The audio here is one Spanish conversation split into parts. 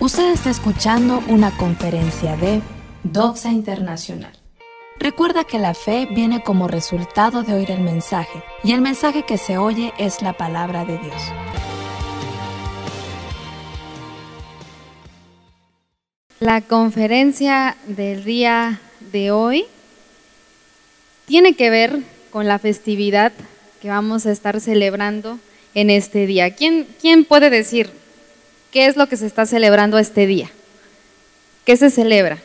Usted está escuchando una conferencia de Doxa Internacional. Recuerda que la fe viene como resultado de oír el mensaje, y el mensaje que se oye es la palabra de Dios. La conferencia del día de hoy tiene que ver con la festividad que vamos a estar celebrando en este día. ¿Quién, quién puede decir qué es lo que se está celebrando este día? ¿Qué se celebra?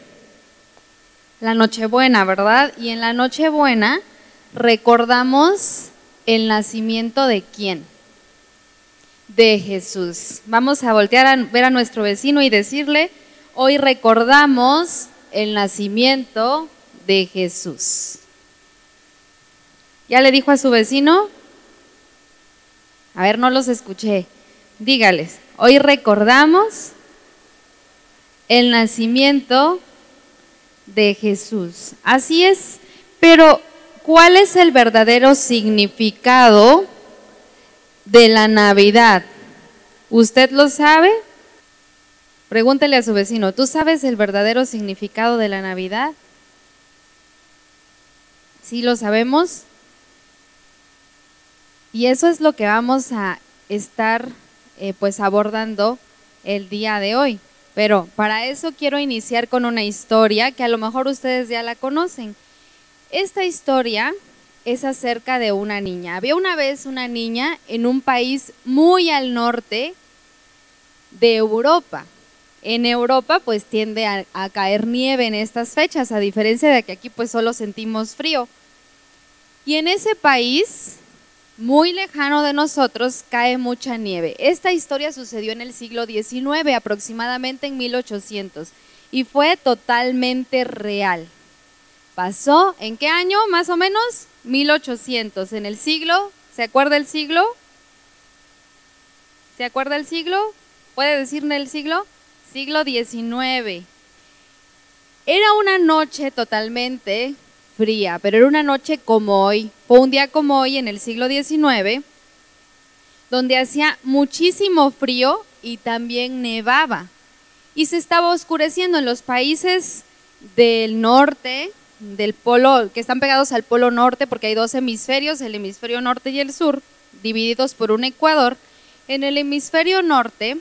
La Nochebuena, ¿verdad? Y en la Nochebuena recordamos el nacimiento de quién? De Jesús. Vamos a voltear a ver a nuestro vecino y decirle, Hoy recordamos el nacimiento de Jesús. ¿Ya le dijo a su vecino? A ver, no los escuché. Dígales, hoy recordamos el nacimiento de Jesús. Así es, pero ¿cuál es el verdadero significado de la Navidad? ¿Usted lo sabe? Pregúntele a su vecino, ¿tú sabes el verdadero significado de la Navidad? ¿Sí lo sabemos? Y eso es lo que vamos a estar eh, pues abordando el día de hoy. Pero para eso quiero iniciar con una historia que a lo mejor ustedes ya la conocen. Esta historia es acerca de una niña. Había una vez una niña en un país muy al norte de Europa en Europa pues tiende a, caer nieve en estas fechas, a diferencia de que aquí pues solo sentimos frío. Y en ese país, muy lejano de nosotros, cae mucha nieve. Esta historia sucedió en el siglo XIX, aproximadamente en 1800, y fue totalmente real. Pasó, ¿en qué año más o menos? 1800, en el siglo, ¿se acuerda el siglo? ¿Se acuerda el siglo? ¿Puede decirme el siglo? siglo XIX. Era una noche totalmente fría, pero era una noche como hoy. Fue un día como hoy en el siglo XIX, donde hacía muchísimo frío y también nevaba. Y se estaba oscureciendo en los países del norte, del polo, que están pegados al polo norte, porque hay dos hemisferios, el hemisferio norte y el sur, divididos por un ecuador. En el hemisferio norte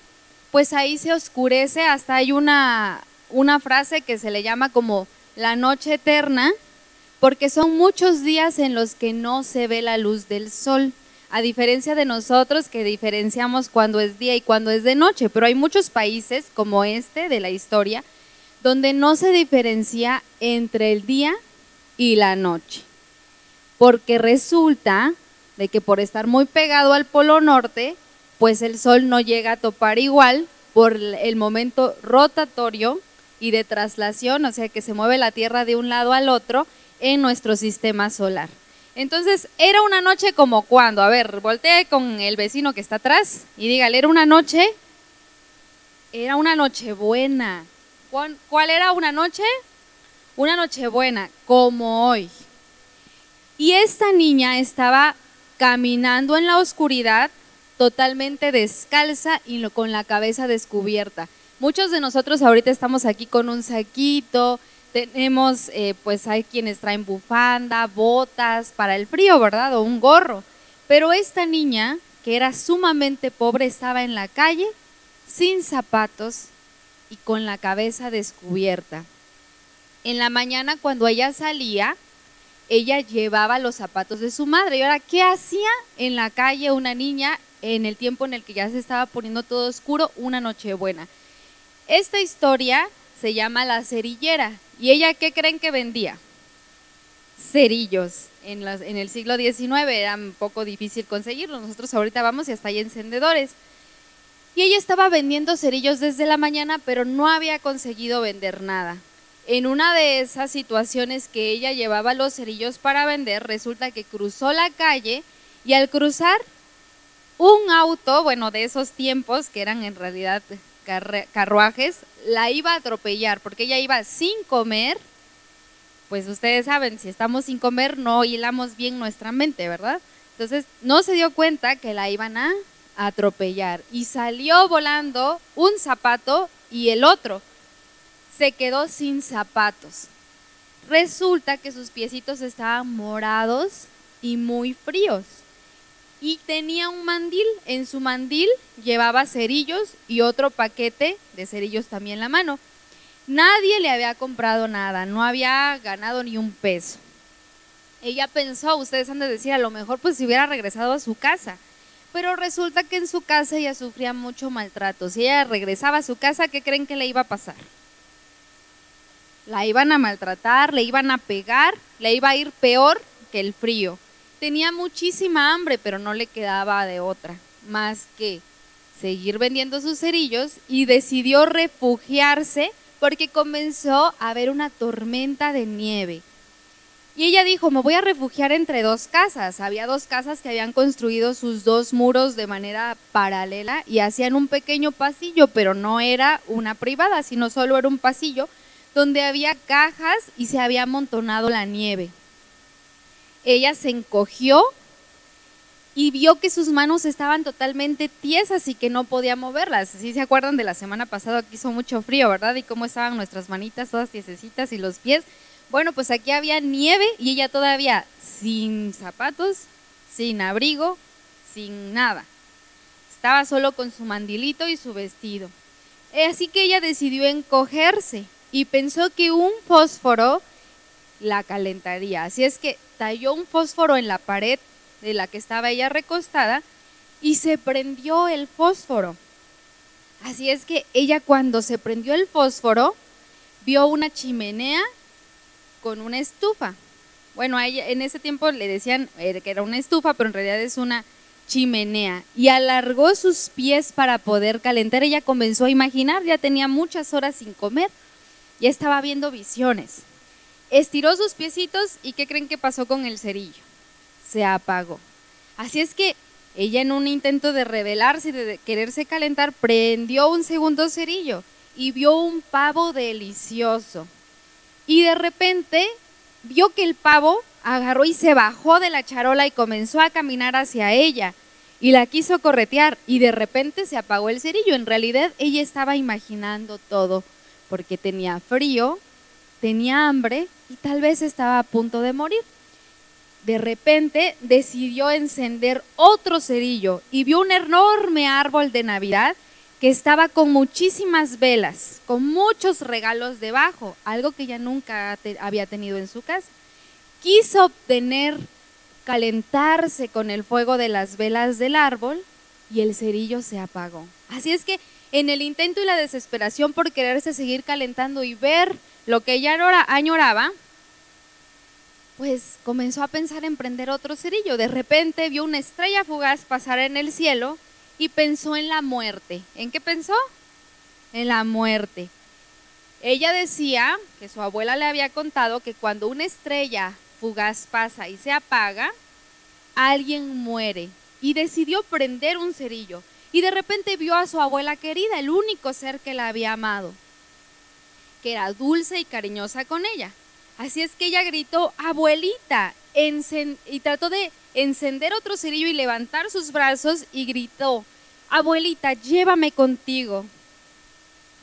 pues ahí se oscurece, hasta hay una, una frase que se le llama como la noche eterna, porque son muchos días en los que no se ve la luz del sol, a diferencia de nosotros que diferenciamos cuando es día y cuando es de noche, pero hay muchos países como este de la historia donde no se diferencia entre el día y la noche, porque resulta de que por estar muy pegado al polo norte, pues el Sol no llega a topar igual por el momento rotatorio y de traslación, o sea que se mueve la Tierra de un lado al otro en nuestro sistema solar. Entonces, era una noche como cuando, a ver, voltee con el vecino que está atrás y dígale, era una noche, era una noche buena. ¿Cuál era una noche? Una noche buena, como hoy. Y esta niña estaba caminando en la oscuridad totalmente descalza y con la cabeza descubierta. Muchos de nosotros ahorita estamos aquí con un saquito, tenemos, eh, pues hay quienes traen bufanda, botas para el frío, ¿verdad? O un gorro. Pero esta niña, que era sumamente pobre, estaba en la calle sin zapatos y con la cabeza descubierta. En la mañana cuando ella salía, ella llevaba los zapatos de su madre. Y ahora, ¿qué hacía en la calle una niña en el tiempo en el que ya se estaba poniendo todo oscuro, una noche buena. Esta historia se llama La Cerillera. ¿Y ella qué creen que vendía? Cerillos. En, el siglo XIX era un poco difícil conseguirlos. Nosotros ahorita vamos y hasta hay encendedores. Y ella estaba vendiendo cerillos desde la mañana, pero no había conseguido vender nada. En una de esas situaciones que ella llevaba los cerillos para vender, resulta que cruzó la calle y al cruzar un auto, bueno, de esos tiempos, que eran en realidad carruajes, la iba a atropellar porque ella iba sin comer. Pues ustedes saben, si estamos sin comer no hilamos bien nuestra mente, ¿verdad? Entonces no se dio cuenta que la iban a atropellar y salió volando un zapato y el otro se quedó sin zapatos. Resulta que sus piecitos estaban morados y muy fríos. Y tenía un mandil. En su mandil llevaba cerillos y otro paquete de cerillos también en la mano. Nadie le había comprado nada, no había ganado ni un peso. Ella pensó, ustedes han de decir, a lo mejor pues si hubiera regresado a su casa. Pero resulta que en su casa ella sufría mucho maltrato. Si ella regresaba a su casa, ¿qué creen que le iba a pasar? La iban a maltratar, le iban a pegar, le iba a ir peor que el frío. Tenía muchísima hambre, pero no le quedaba de otra, más que seguir vendiendo sus cerillos y decidió refugiarse porque comenzó a haber una tormenta de nieve. Y ella dijo, me voy a refugiar entre dos casas. Había dos casas que habían construido sus dos muros de manera paralela y hacían un pequeño pasillo, pero no era una privada, sino solo era un pasillo donde había cajas y se había amontonado la nieve. Ella se encogió y vio que sus manos estaban totalmente tiesas y que no podía moverlas. Si se acuerdan de la semana pasada que hizo mucho frío, ¿verdad? Y cómo estaban nuestras manitas todas tiesecitas y los pies. Bueno, pues aquí había nieve y ella todavía sin zapatos, sin abrigo, sin nada. Estaba solo con su mandilito y su vestido. Así que ella decidió encogerse y pensó que un fósforo la calentaría. Así es que talló un fósforo en la pared de la que estaba ella recostada y se prendió el fósforo. Así es que ella cuando se prendió el fósforo vio una chimenea con una estufa. Bueno, en ese tiempo le decían eh, que era una estufa, pero en realidad es una chimenea. Y alargó sus pies para poder calentar. Ella comenzó a imaginar, ya tenía muchas horas sin comer ya estaba viendo visiones. Estiró sus piecitos y ¿qué creen que pasó con el cerillo? Se apagó. Así es que ella en un intento de rebelarse y de quererse calentar, prendió un segundo cerillo y vio un pavo delicioso. Y de repente vio que el pavo agarró y se bajó de la charola y comenzó a caminar hacia ella. Y la quiso corretear y de repente se apagó el cerillo. En realidad ella estaba imaginando todo porque tenía frío, tenía hambre tal vez estaba a punto de morir. De repente decidió encender otro cerillo y vio un enorme árbol de Navidad que estaba con muchísimas velas, con muchos regalos debajo, algo que ya nunca había tenido en su casa. Quiso obtener, calentarse con el fuego de las velas del árbol y el cerillo se apagó. Así es que en el intento y la desesperación por quererse seguir calentando y ver lo que ella añoraba, pues comenzó a pensar en prender otro cerillo. De repente vio una estrella fugaz pasar en el cielo y pensó en la muerte. ¿En qué pensó? En la muerte. Ella decía que su abuela le había contado que cuando una estrella fugaz pasa y se apaga, alguien muere y decidió prender un cerillo y de repente vio a su abuela querida, el único ser que la había amado, que era dulce y cariñosa con ella. Así es que ella gritó, abuelita, y trató de encender otro cerillo y levantar sus brazos y gritó, abuelita, llévame contigo.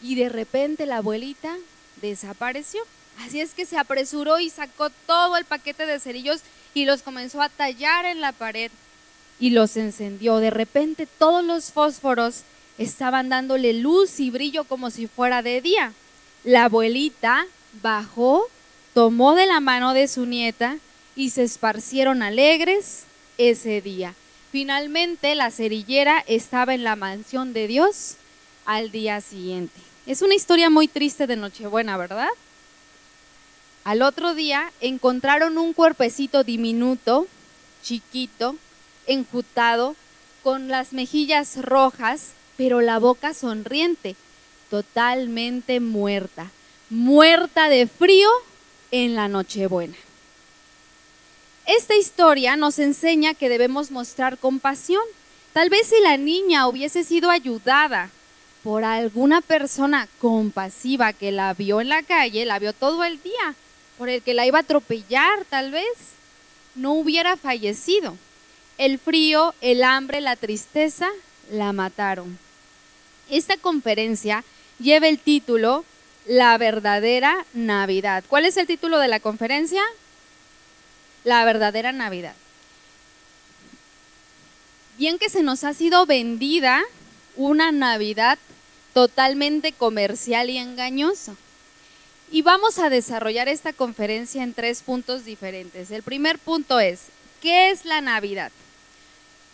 Y de repente la abuelita desapareció. Así es que se apresuró y sacó todo el paquete de cerillos y los comenzó a tallar en la pared y los encendió. De repente todos los fósforos estaban dándole luz y brillo como si fuera de día. La abuelita bajó, tomó de la mano de su nieta y se esparcieron alegres ese día. Finalmente la cerillera estaba en la mansión de Dios al día siguiente. Es una historia muy triste de Nochebuena, ¿verdad? Al otro día encontraron un cuerpecito diminuto, chiquito, enjutado, con las mejillas rojas, pero la boca sonriente, totalmente muerta, muerta de frío en la Nochebuena. Esta historia nos enseña que debemos mostrar compasión. Tal vez si la niña hubiese sido ayudada por alguna persona compasiva que la vio en la calle, la vio todo el día, por el que la iba a atropellar tal vez, no hubiera fallecido. El frío, el hambre, la tristeza la mataron. Esta conferencia lleva el título La verdadera Navidad. ¿Cuál es el título de la conferencia? La verdadera Navidad. Bien que se nos ha sido vendida una Navidad totalmente comercial y engañosa. Y vamos a desarrollar esta conferencia en tres puntos diferentes. El primer punto es, ¿qué es la Navidad?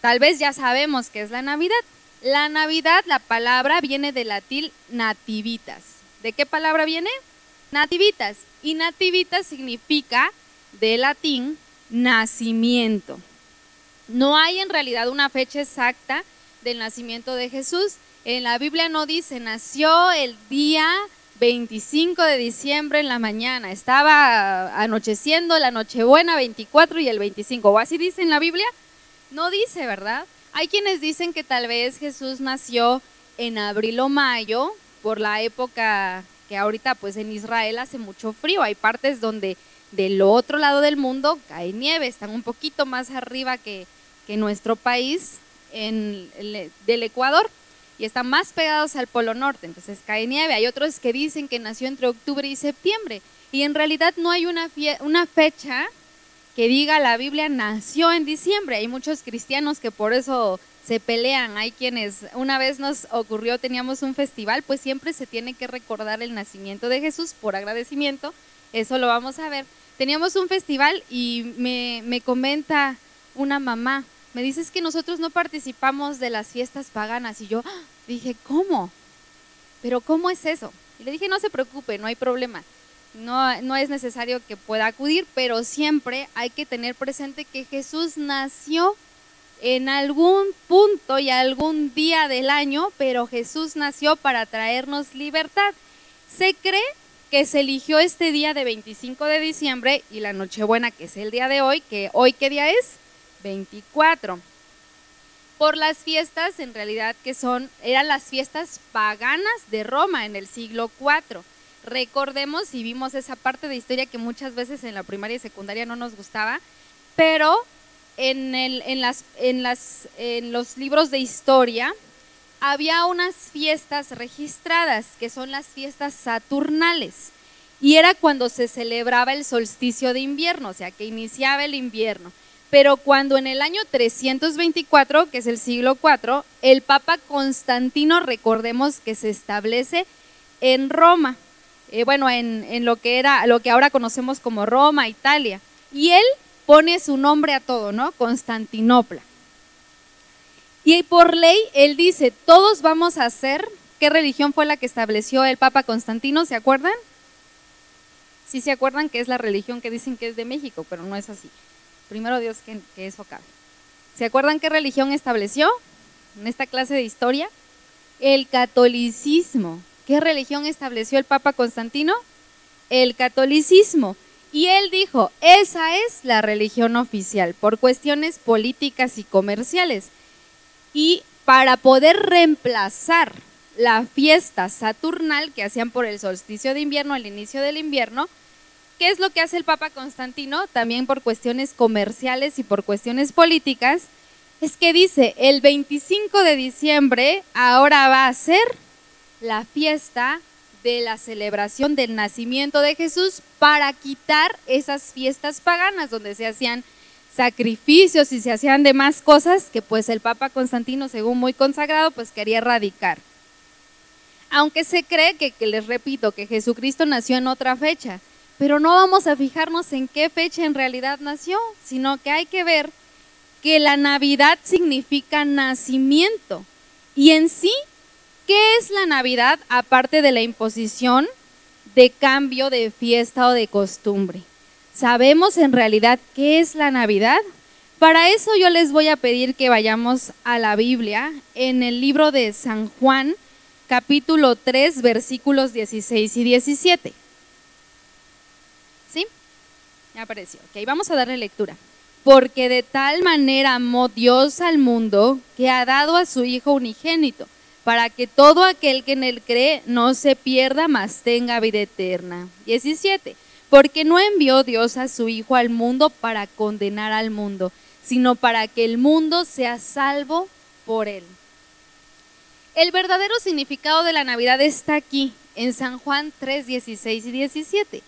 Tal vez ya sabemos qué es la Navidad. La Navidad, la palabra viene del latín nativitas. ¿De qué palabra viene? Nativitas. Y nativitas significa de latín nacimiento. No hay en realidad una fecha exacta del nacimiento de Jesús. En la Biblia no dice nació el día 25 de diciembre en la mañana. Estaba anocheciendo la Nochebuena 24 y el 25. ¿O así dice en la Biblia? No dice, ¿verdad? Hay quienes dicen que tal vez Jesús nació en abril o mayo por la época que ahorita pues en Israel hace mucho frío. Hay partes donde del otro lado del mundo cae nieve, están un poquito más arriba que, que nuestro país en, del Ecuador y están más pegados al Polo Norte, entonces cae nieve. Hay otros que dicen que nació entre octubre y septiembre y en realidad no hay una, una fecha que diga la Biblia nació en diciembre. Hay muchos cristianos que por eso se pelean. Hay quienes, una vez nos ocurrió, teníamos un festival, pues siempre se tiene que recordar el nacimiento de Jesús por agradecimiento. Eso lo vamos a ver. Teníamos un festival y me, me comenta una mamá, me dices que nosotros no participamos de las fiestas paganas. Y yo ¡ah! dije, ¿cómo? Pero ¿cómo es eso? Y le dije, no se preocupe, no hay problema. No, no es necesario que pueda acudir, pero siempre hay que tener presente que Jesús nació en algún punto y algún día del año, pero Jesús nació para traernos libertad. Se cree que se eligió este día de 25 de diciembre y la Nochebuena, que es el día de hoy, que hoy qué día es? 24. Por las fiestas, en realidad, que son, eran las fiestas paganas de Roma en el siglo IV. Recordemos y vimos esa parte de historia que muchas veces en la primaria y secundaria no nos gustaba, pero en, los libros de historia había unas fiestas registradas, que son las fiestas saturnales. Y era cuando se celebraba el solsticio de invierno, o sea, que iniciaba el invierno. Pero cuando en el año 324, que es el siglo IV, el Papa Constantino, recordemos que se establece en Roma, eh, bueno, en, en, lo que era, lo que ahora conocemos como Roma, Italia, y él pone su nombre a todo, ¿no? Constantinopla. Y por ley, él dice, todos vamos a hacer, ¿qué religión fue la que estableció el Papa Constantino? ¿Se acuerdan? Sí se acuerdan que es la religión que dicen que es de México, pero no es así. Primero Dios que, eso cabe. ¿Se acuerdan qué religión estableció en esta clase de historia? El catolicismo. ¿Qué religión estableció el Papa Constantino? El catolicismo. Y él dijo, esa es la religión oficial por cuestiones políticas y comerciales. Y para poder reemplazar la fiesta saturnal que hacían por el solsticio de invierno, al inicio del invierno, ¿Qué es lo que hace el Papa Constantino? También por cuestiones comerciales y por cuestiones políticas. Es que dice, el 25 de diciembre ahora va a ser la fiesta de la celebración del nacimiento de Jesús para quitar esas fiestas paganas donde se hacían sacrificios y se hacían demás cosas que pues el Papa Constantino, según muy consagrado, pues quería erradicar. Aunque se cree que, que les repito, que Jesucristo nació en otra fecha, pero no vamos a fijarnos en qué fecha en realidad nació, sino que hay que ver que la Navidad significa nacimiento. Y en sí, ¿qué es la Navidad aparte de la imposición de cambio de fiesta o de costumbre? ¿Sabemos en realidad qué es la Navidad? Para eso yo les voy a pedir que vayamos a la Biblia en el libro de San Juan, capítulo 3, versículos 16 y 17. Ya apareció. Ok, vamos a darle lectura. Porque de tal manera amó Dios al mundo que ha dado a su Hijo unigénito, para que todo aquel que en él cree no se pierda, mas tenga vida eterna. 17. Porque no envió Dios a su Hijo al mundo para condenar al mundo, sino para que el mundo sea salvo por él. El verdadero significado de la Navidad está aquí, en San Juan 3, 16 y 17.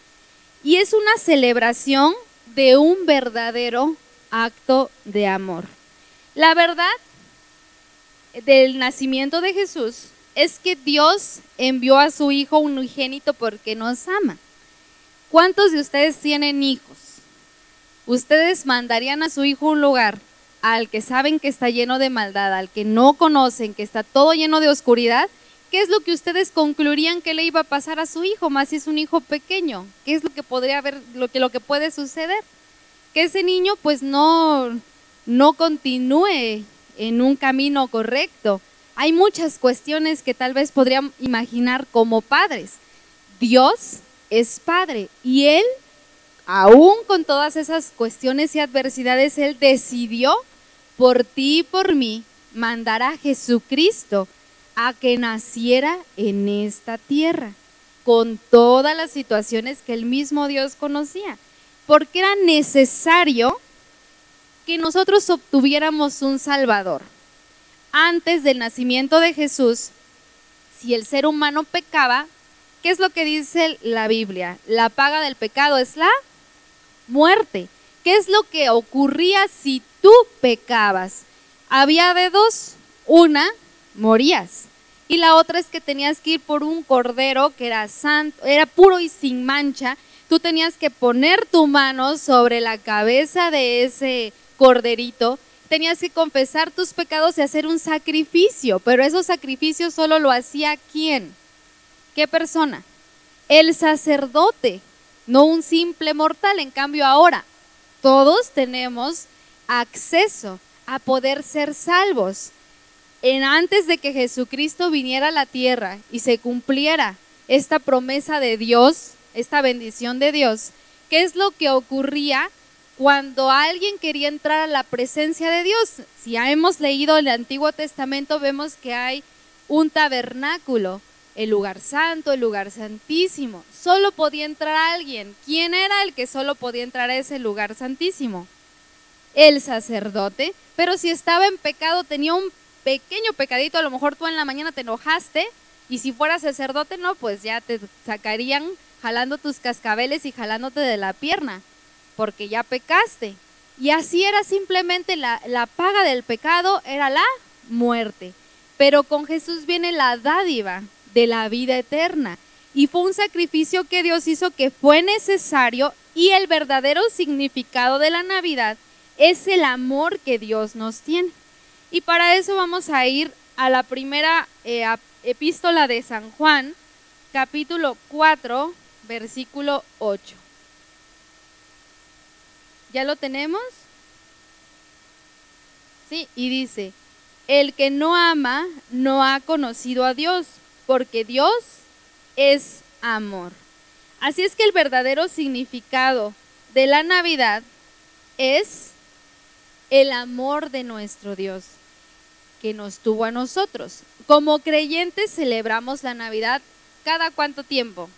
Y es una celebración de un verdadero acto de amor. La verdad del nacimiento de Jesús es que Dios envió a su Hijo unigénito porque nos ama. ¿Cuántos de ustedes tienen hijos? ¿Ustedes mandarían a su hijo un lugar al que saben que está lleno de maldad, al que no conocen, que está todo lleno de oscuridad? ¿Qué es lo que ustedes concluirían que le iba a pasar a su hijo, más si es un hijo pequeño? ¿Qué es lo que podría haber, lo que, lo que puede suceder? Que ese niño pues no, no continúe en un camino correcto. Hay muchas cuestiones que tal vez podrían imaginar como padres. Dios es padre y Él, aún con todas esas cuestiones y adversidades, Él decidió por ti y por mí mandar a Jesucristo a que naciera en esta tierra, con todas las situaciones que el mismo Dios conocía, porque era necesario que nosotros obtuviéramos un Salvador. Antes del nacimiento de Jesús, si el ser humano pecaba, ¿qué es lo que dice la Biblia? La paga del pecado es la muerte. ¿Qué es lo que ocurría si tú pecabas? Había de dos. Una, morías. Y la otra es que tenías que ir por un cordero que era santo, era puro y sin mancha. Tú tenías que poner tu mano sobre la cabeza de ese corderito. Tenías que confesar tus pecados y hacer un sacrificio, pero esos sacrificios solo lo hacía quién? ¿Qué persona? El sacerdote, no un simple mortal. En cambio ahora, todos tenemos acceso a poder ser salvos en antes de que Jesucristo viniera a la tierra y se cumpliera esta promesa de Dios, esta bendición de Dios, ¿qué es lo que ocurría cuando alguien quería entrar a la presencia de Dios? Si ya hemos leído el Antiguo Testamento, vemos que hay un tabernáculo, el lugar santo, el lugar santísimo. Solo podía entrar alguien. ¿Quién era el que solo podía entrar a ese lugar santísimo? El sacerdote. Pero si estaba en pecado, tenía un pequeño pecadito, a lo mejor tú en la mañana te enojaste y si fueras sacerdote, no, pues ya te sacarían jalando tus cascabeles y jalándote de la pierna, porque ya pecaste. Y así era simplemente la, la paga del pecado, era la muerte. Pero con Jesús viene la dádiva de la vida eterna. Y fue un sacrificio que Dios hizo que fue necesario y el verdadero significado de la Navidad es el amor que Dios nos tiene. Y para eso vamos a ir a la primera eh, epístola de San Juan, capítulo 4, versículo 8. ¿Ya lo tenemos? Sí, y dice, el que no ama no ha conocido a Dios, porque Dios es amor. Así es que el verdadero significado de la Navidad es el amor de nuestro Dios que nos tuvo a nosotros. Como creyentes celebramos la Navidad cada cuánto tiempo?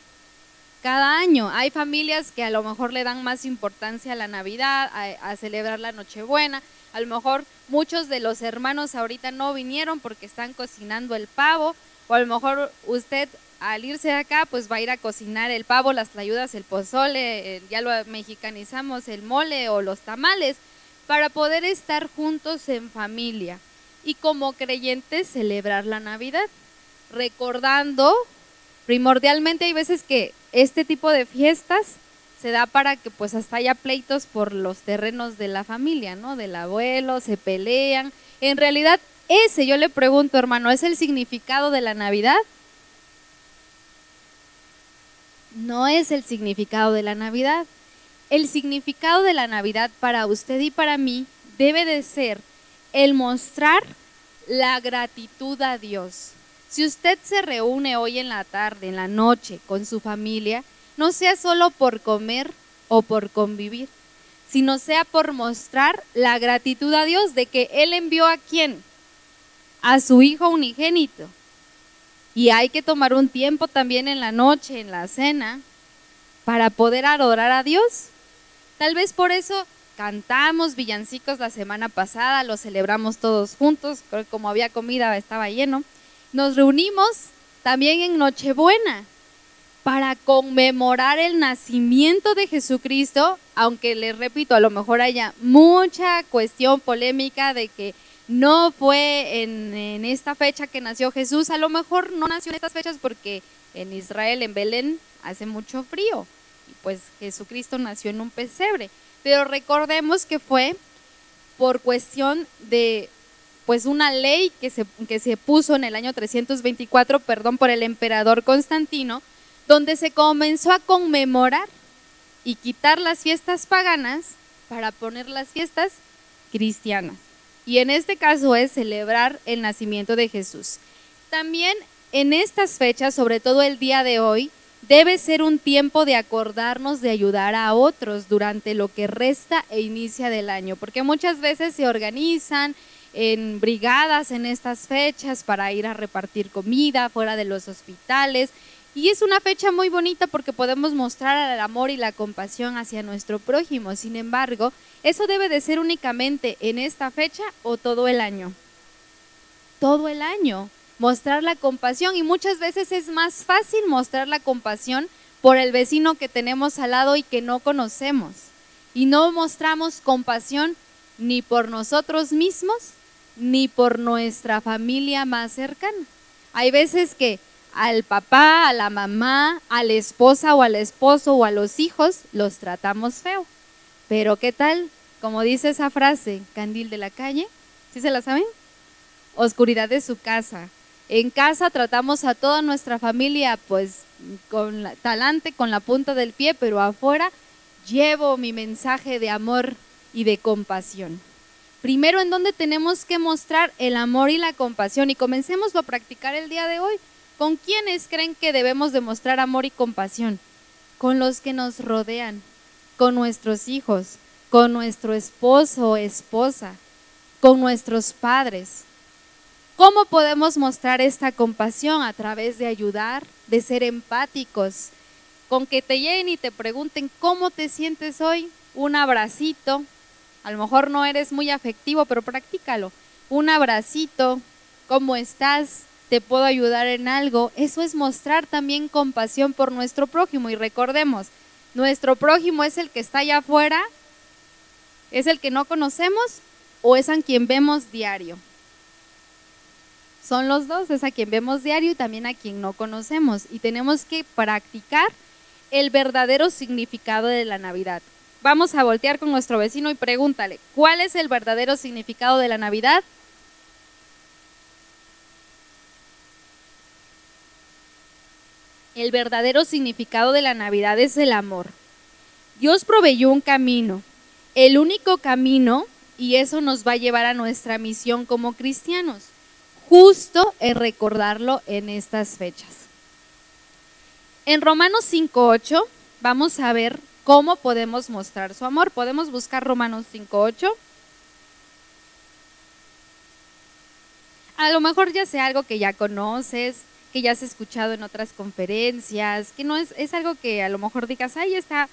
Cada año. Hay familias que a lo mejor le dan más importancia a la Navidad, a, celebrar la Nochebuena. A lo mejor muchos de los hermanos ahorita no vinieron porque están cocinando el pavo. O a lo mejor usted al irse de acá pues va a ir a cocinar el pavo, las tlayudas, el pozole, ya lo mexicanizamos, el mole o los tamales, para poder estar juntos en familia y como creyentes celebrar la Navidad, recordando, primordialmente hay veces que este tipo de fiestas se da para que pues hasta haya pleitos por los terrenos de la familia, ¿no? Del abuelo, se pelean. En realidad, ese, yo le pregunto, hermano, ¿es el significado de la Navidad? No es el significado de la Navidad. El significado de la Navidad para usted y para mí debe de ser el mostrar la gratitud a Dios. Si usted se reúne hoy en la tarde, en la noche, con su familia, no sea solo por comer o por convivir, sino sea por mostrar la gratitud a Dios de que Él envió a quién? A su Hijo unigénito. Y hay que tomar un tiempo también en la noche, en la cena, para poder adorar a Dios. Tal vez por eso cantamos villancicos la semana pasada, lo celebramos todos juntos, como había comida estaba lleno. Nos reunimos también en Nochebuena para conmemorar el nacimiento de Jesucristo, aunque les repito, a lo mejor haya mucha cuestión polémica de que no fue en, en, esta fecha que nació Jesús, a lo mejor no nació en estas fechas porque en Israel, en Belén, hace mucho frío, y pues Jesucristo nació en un pesebre, pero recordemos que fue por cuestión de pues una ley que se, que se puso en el año 324, perdón, por el emperador Constantino, donde se comenzó a conmemorar y quitar las fiestas paganas para poner las fiestas cristianas. Y en este caso es celebrar el nacimiento de Jesús. También en estas fechas, sobre todo el día de hoy, debe ser un tiempo de acordarnos de ayudar a otros durante lo que resta e inicia del año, porque muchas veces se organizan en brigadas en estas fechas para ir a repartir comida fuera de los hospitales y es una fecha muy bonita porque podemos mostrar el amor y la compasión hacia nuestro prójimo. Sin embargo, eso debe de ser únicamente en esta fecha o todo el año. Todo el año. Mostrar la compasión y muchas veces es más fácil mostrar la compasión por el vecino que tenemos al lado y que no conocemos. Y no mostramos compasión ni por nosotros mismos ni por nuestra familia más cercana. Hay veces que al papá, a la mamá, a la esposa o al esposo o a los hijos, los tratamos feo. Pero ¿qué tal? Como dice esa frase, candil de la calle, ¿sí se la saben? Oscuridad de su casa. En casa tratamos a toda nuestra familia pues con talante, con la punta del pie, pero afuera llevo mi mensaje de amor y de compasión. Primero, en donde tenemos que mostrar el amor y la compasión y comencemos a practicar el día de hoy. ¿Con quiénes creen que debemos demostrar amor y compasión? Con los que nos rodean, con nuestros hijos, con nuestro esposo o esposa, con nuestros padres. ¿Cómo podemos mostrar esta compasión? A través de ayudar, de ser empáticos, con que te lleguen y te pregunten cómo te sientes hoy, un abracito, a lo mejor no eres muy afectivo, pero practícalo, un abracito, ¿cómo estás? te puedo ayudar en algo, eso es mostrar también compasión por nuestro prójimo. Y recordemos, nuestro prójimo es el que está allá afuera, es el que no conocemos o es a quien vemos diario. Son los dos, es a quien vemos diario y también a quien no conocemos. Y tenemos que practicar el verdadero significado de la Navidad. Vamos a voltear con nuestro vecino y pregúntale, ¿cuál es el verdadero significado de la Navidad? El verdadero significado de la Navidad es el amor. Dios proveyó un camino, el único camino, y eso nos va a llevar a nuestra misión como cristianos, justo en recordarlo en estas fechas. En Romanos 5.8 vamos a ver cómo podemos mostrar su amor. Podemos buscar Romanos 5.8. A lo mejor ya sea algo que ya conoces, que ya has escuchado en otras conferencias, que no es, es algo que a lo mejor digas, ahí está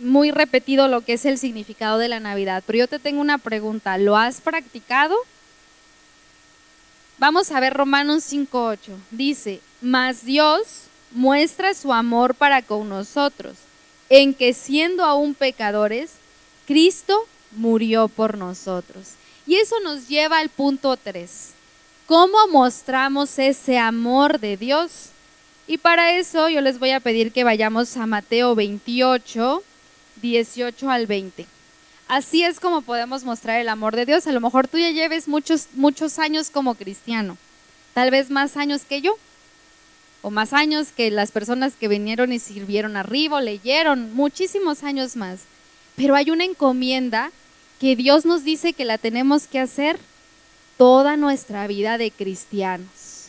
muy repetido lo que es el significado de la Navidad. Pero yo te tengo una pregunta, ¿lo has practicado? Vamos a ver Romanos 5.8. Dice, mas Dios muestra su amor para con nosotros, en que siendo aún pecadores, Cristo murió por nosotros. Y eso nos lleva al punto 3. ¿Cómo mostramos ese amor de Dios? Y para eso yo les voy a pedir que vayamos a Mateo 28, 18 al 20. Así es como podemos mostrar el amor de Dios. A lo mejor tú ya lleves muchos, muchos años como cristiano, tal vez más años que yo, o más años que las personas que vinieron y sirvieron arriba, leyeron, muchísimos años más. Pero hay una encomienda que Dios nos dice que la tenemos que hacer toda nuestra vida de cristianos.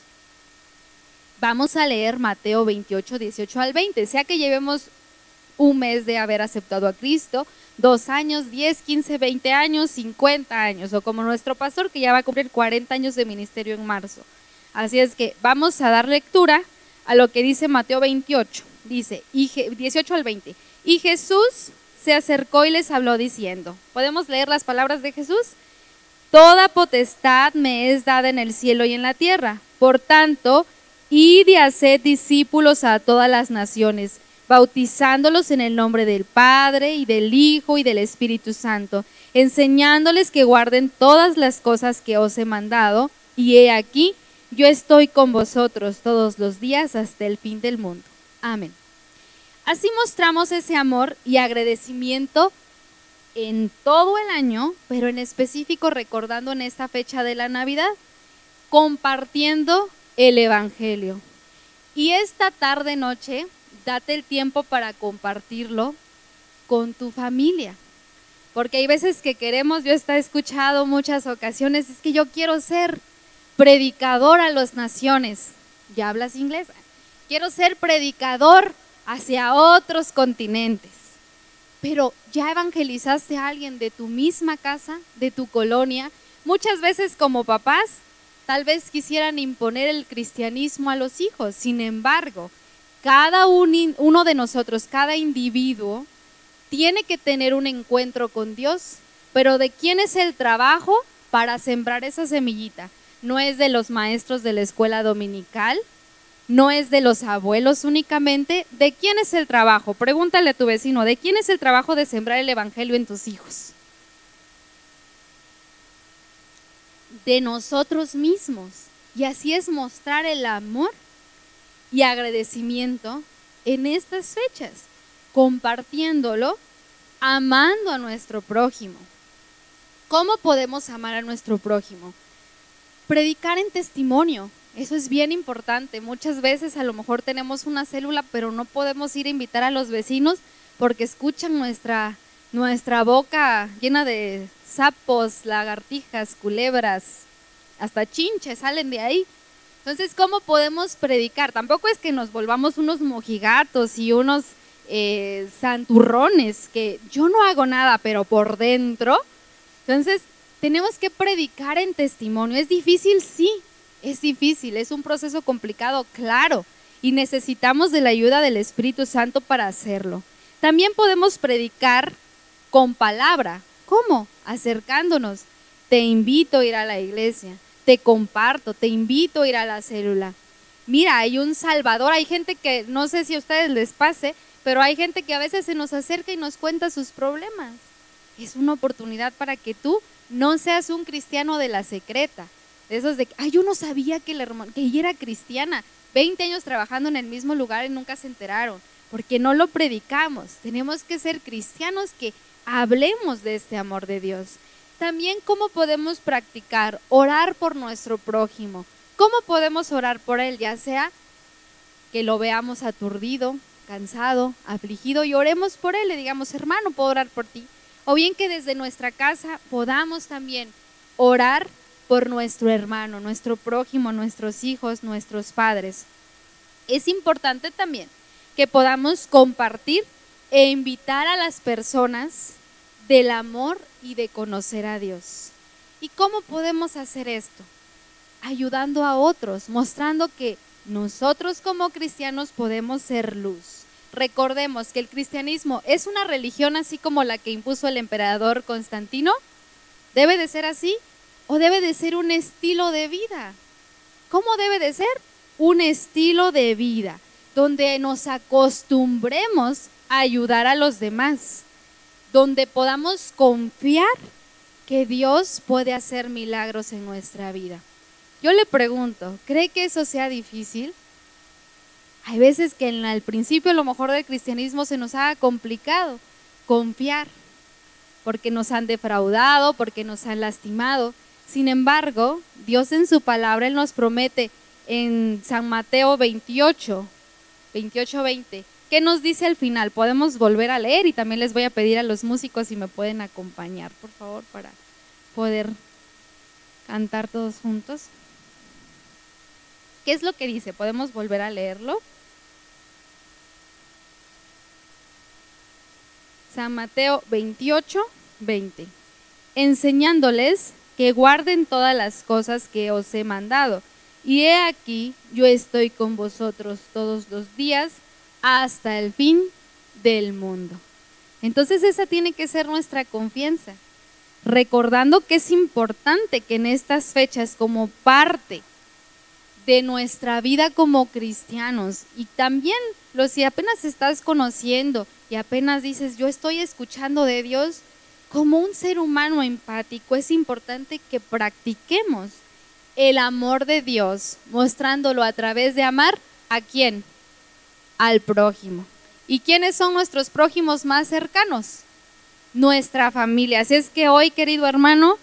Vamos a leer Mateo 28, 18 al 20, sea que llevemos un mes de haber aceptado a Cristo, dos años, 10, 15, 20 años, 50 años, o como nuestro pastor que ya va a cumplir 40 años de ministerio en marzo. Así es que vamos a dar lectura a lo que dice Mateo 28, dice 18 al 20. Y Jesús se acercó y les habló diciendo, ¿podemos leer las palabras de Jesús? Toda potestad me es dada en el cielo y en la tierra. Por tanto, id y haced discípulos a todas las naciones, bautizándolos en el nombre del Padre y del Hijo y del Espíritu Santo, enseñándoles que guarden todas las cosas que os he mandado. Y he aquí, yo estoy con vosotros todos los días hasta el fin del mundo. Amén. Así mostramos ese amor y agradecimiento en todo el año, pero en específico recordando en esta fecha de la Navidad, compartiendo el Evangelio. Y esta tarde noche, date el tiempo para compartirlo con tu familia. Porque hay veces que queremos, yo he escuchado muchas ocasiones, es que yo quiero ser predicador a las naciones. ¿Ya hablas inglés? Quiero ser predicador hacia otros continentes pero ya evangelizaste a alguien de tu misma casa, de tu colonia. Muchas veces como papás, tal vez quisieran imponer el cristianismo a los hijos. Sin embargo, cada uno de nosotros, cada individuo, tiene que tener un encuentro con Dios. Pero ¿de quién es el trabajo para sembrar esa semillita? No es de los maestros de la escuela dominical, no es de los abuelos únicamente. ¿De quién es el trabajo? Pregúntale a tu vecino, ¿de quién es el trabajo de sembrar el Evangelio en tus hijos? De nosotros mismos. Y así es mostrar el amor y agradecimiento en estas fechas, compartiéndolo, amando a nuestro prójimo. ¿Cómo podemos amar a nuestro prójimo? Predicar en testimonio, eso es bien importante. Muchas veces a lo mejor tenemos una célula, pero no podemos ir a invitar a los vecinos porque escuchan nuestra, nuestra boca llena de sapos, lagartijas, culebras, hasta chinches salen de ahí. Entonces, ¿cómo podemos predicar? Tampoco es que nos volvamos unos mojigatos y unos eh, santurrones, que yo no hago nada, pero por dentro. Entonces, tenemos que predicar en testimonio. Es difícil, sí, es difícil, es un proceso complicado, claro, y necesitamos de la ayuda del Espíritu Santo para hacerlo. También podemos predicar con palabra. ¿Cómo? Acercándonos. Te invito a ir a la iglesia, te comparto, te invito a ir a la célula. Mira, hay un Salvador, hay gente que, no sé si a ustedes les pase, pero hay gente que a veces se nos acerca y nos cuenta sus problemas. Es una oportunidad para que tú no seas un cristiano de la secreta, esos de, ay, yo no sabía que, la, que ella era cristiana. 20 años trabajando en el mismo lugar y nunca se enteraron, porque no lo predicamos. Tenemos que ser cristianos que hablemos de este amor de Dios. También cómo podemos practicar, orar por nuestro prójimo. ¿Cómo podemos orar por él? Ya sea que lo veamos aturdido, cansado, afligido y oremos por él, le digamos, hermano, puedo orar por ti. O bien que desde nuestra casa podamos también orar por nuestro hermano, nuestro prójimo, nuestros hijos, nuestros padres. Es importante también que podamos compartir e invitar a las personas del amor y de conocer a Dios. ¿Y cómo podemos hacer esto? Ayudando a otros, mostrando que nosotros como cristianos podemos ser luz. Recordemos que el cristianismo es una religión así como la que impuso el emperador Constantino. ¿Debe de ser así? o debe de ser un estilo de vida. ¿Cómo debe de ser? Un estilo de vida donde nos acostumbremos a ayudar a los demás, donde podamos confiar que Dios puede hacer milagros en nuestra vida. Yo le pregunto, ¿cree que eso sea difícil? Hay veces que en el principio a lo mejor del cristianismo se nos haga complicado confiar, porque nos han defraudado, porque nos han lastimado, sin embargo, Dios en su palabra, Él nos promete en San Mateo 28, 28, 20, ¿qué nos dice al final? Podemos volver a leer y también les voy a pedir a los músicos si me pueden acompañar, por favor, para poder cantar todos juntos. ¿Qué es lo que dice? ¿Podemos volver a leerlo? San Mateo 28, 20. Enseñándoles que guarden todas las cosas que os he mandado. Y he aquí, yo estoy con vosotros todos los días hasta el fin del mundo. Entonces esa tiene que ser nuestra confianza. recordando que es importante que en estas fechas como parte de nuestra vida como cristianos. Y también los si apenas estás conociendo y apenas dices yo estoy escuchando de Dios como un ser humano empático es importante que practiquemos el amor de Dios mostrándolo a través de amar a quién al prójimo. Y quiénes son nuestros prójimos más cercanos nuestra familia. Así es que hoy querido hermano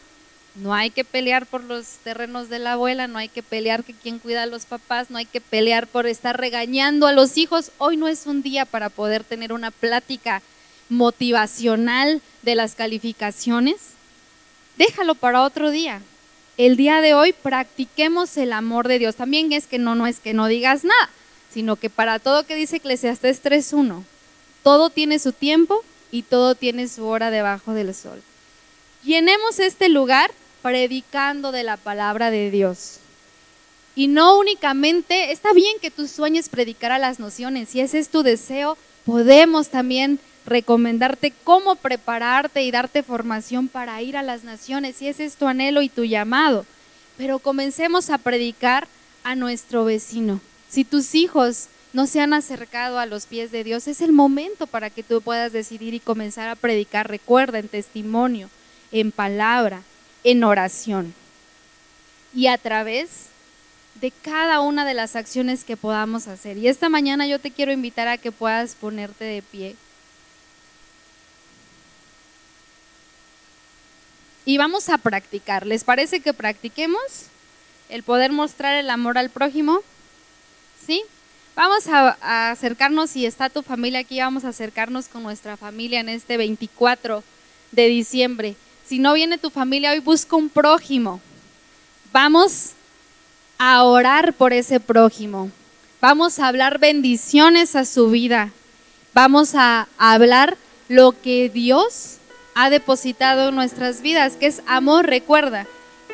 no hay que pelear por los terrenos de la abuela, no hay que pelear que quien cuida a los papás, no hay que pelear por estar regañando a los hijos. Hoy no es un día para poder tener una plática motivacional de las calificaciones. Déjalo para otro día. El día de hoy practiquemos el amor de Dios. También es que no, no es que no digas nada, sino que para todo que dice Eclesiastes 3.1, todo tiene su tiempo y todo tiene su hora debajo del sol. Llenemos este lugar predicando de la palabra de Dios. Y no únicamente, está bien que tú sueñes predicar a las naciones, si ese es tu deseo, podemos también recomendarte cómo prepararte y darte formación para ir a las naciones, si ese es tu anhelo y tu llamado. Pero comencemos a predicar a nuestro vecino. Si tus hijos no se han acercado a los pies de Dios, es el momento para que tú puedas decidir y comenzar a predicar. Recuerda en testimonio, en palabra, en oración. Y a través de cada una de las acciones que podamos hacer. Y esta mañana yo te quiero invitar a que puedas ponerte de pie. Y vamos a practicar. ¿Les parece que practiquemos el poder mostrar el amor al prójimo? ¿Sí? Vamos a, acercarnos, si está tu familia aquí, vamos a acercarnos con nuestra familia en este 24 de diciembre. Si no viene tu familia hoy, busca un prójimo. Vamos a orar por ese prójimo. Vamos a hablar bendiciones a su vida. Vamos a hablar lo que Dios ha depositado en nuestras vidas, que es amor. Recuerda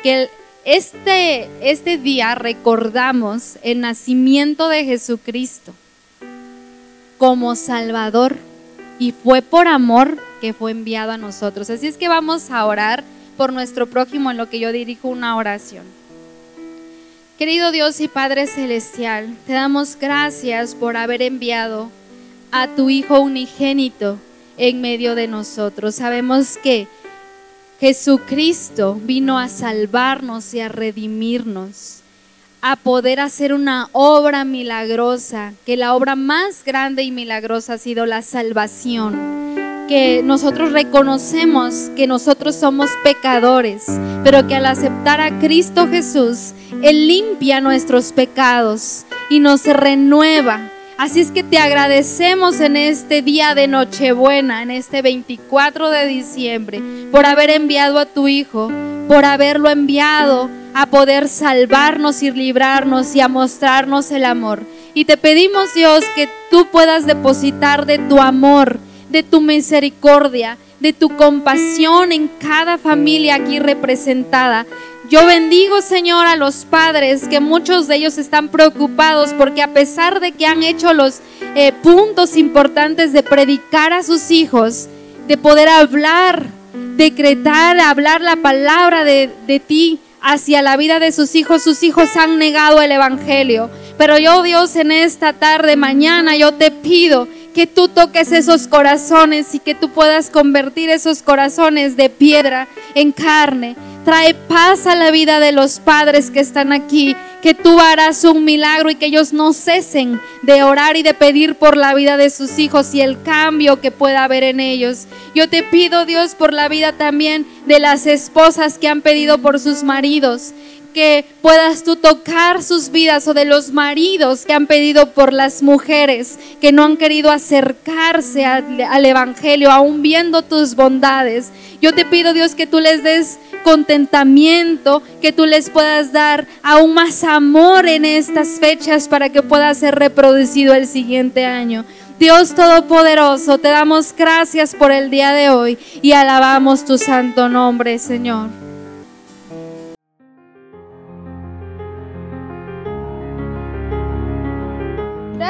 que este, este día recordamos el nacimiento de Jesucristo como Salvador y fue por amor que fue enviado a nosotros. Así es que vamos a orar por nuestro prójimo en lo que yo dirijo una oración. Querido Dios y Padre Celestial, te damos gracias por haber enviado a tu Hijo unigénito en medio de nosotros. Sabemos que Jesucristo vino a salvarnos y a redimirnos, a poder hacer una obra milagrosa, que la obra más grande y milagrosa ha sido la salvación que nosotros reconocemos que nosotros somos pecadores, pero que al aceptar a Cristo Jesús, Él limpia nuestros pecados y nos renueva. Así es que te agradecemos en este día de Nochebuena, en este 24 de diciembre, por haber enviado a tu Hijo, por haberlo enviado a poder salvarnos y librarnos y a mostrarnos el amor. Y te pedimos, Dios, que tú puedas depositar de tu amor de tu misericordia, de tu compasión en cada familia aquí representada. Yo bendigo, Señor, a los padres, que muchos de ellos están preocupados porque a pesar de que han hecho los eh, puntos importantes de predicar a sus hijos, de poder hablar, decretar, hablar la palabra de, de ti hacia la vida de sus hijos, sus hijos han negado el Evangelio. Pero yo, Dios, en esta tarde, mañana, yo te pido que tú toques esos corazones y que tú puedas convertir esos corazones de piedra en carne. Trae paz a la vida de los padres que están aquí, que tú harás un milagro y que ellos no cesen de orar y de pedir por la vida de sus hijos y el cambio que pueda haber en ellos. Yo te pido, Dios, por la vida también de las esposas que han pedido por sus maridos que puedas tú tocar sus vidas o de los maridos que han pedido por las mujeres que no han querido acercarse al, Evangelio, aún viendo tus bondades. Yo te pido, Dios, que tú les des contentamiento, que tú les puedas dar aún más amor en estas fechas para que pueda ser reproducido el siguiente año. Dios Todopoderoso, te damos gracias por el día de hoy y alabamos tu santo nombre, Señor.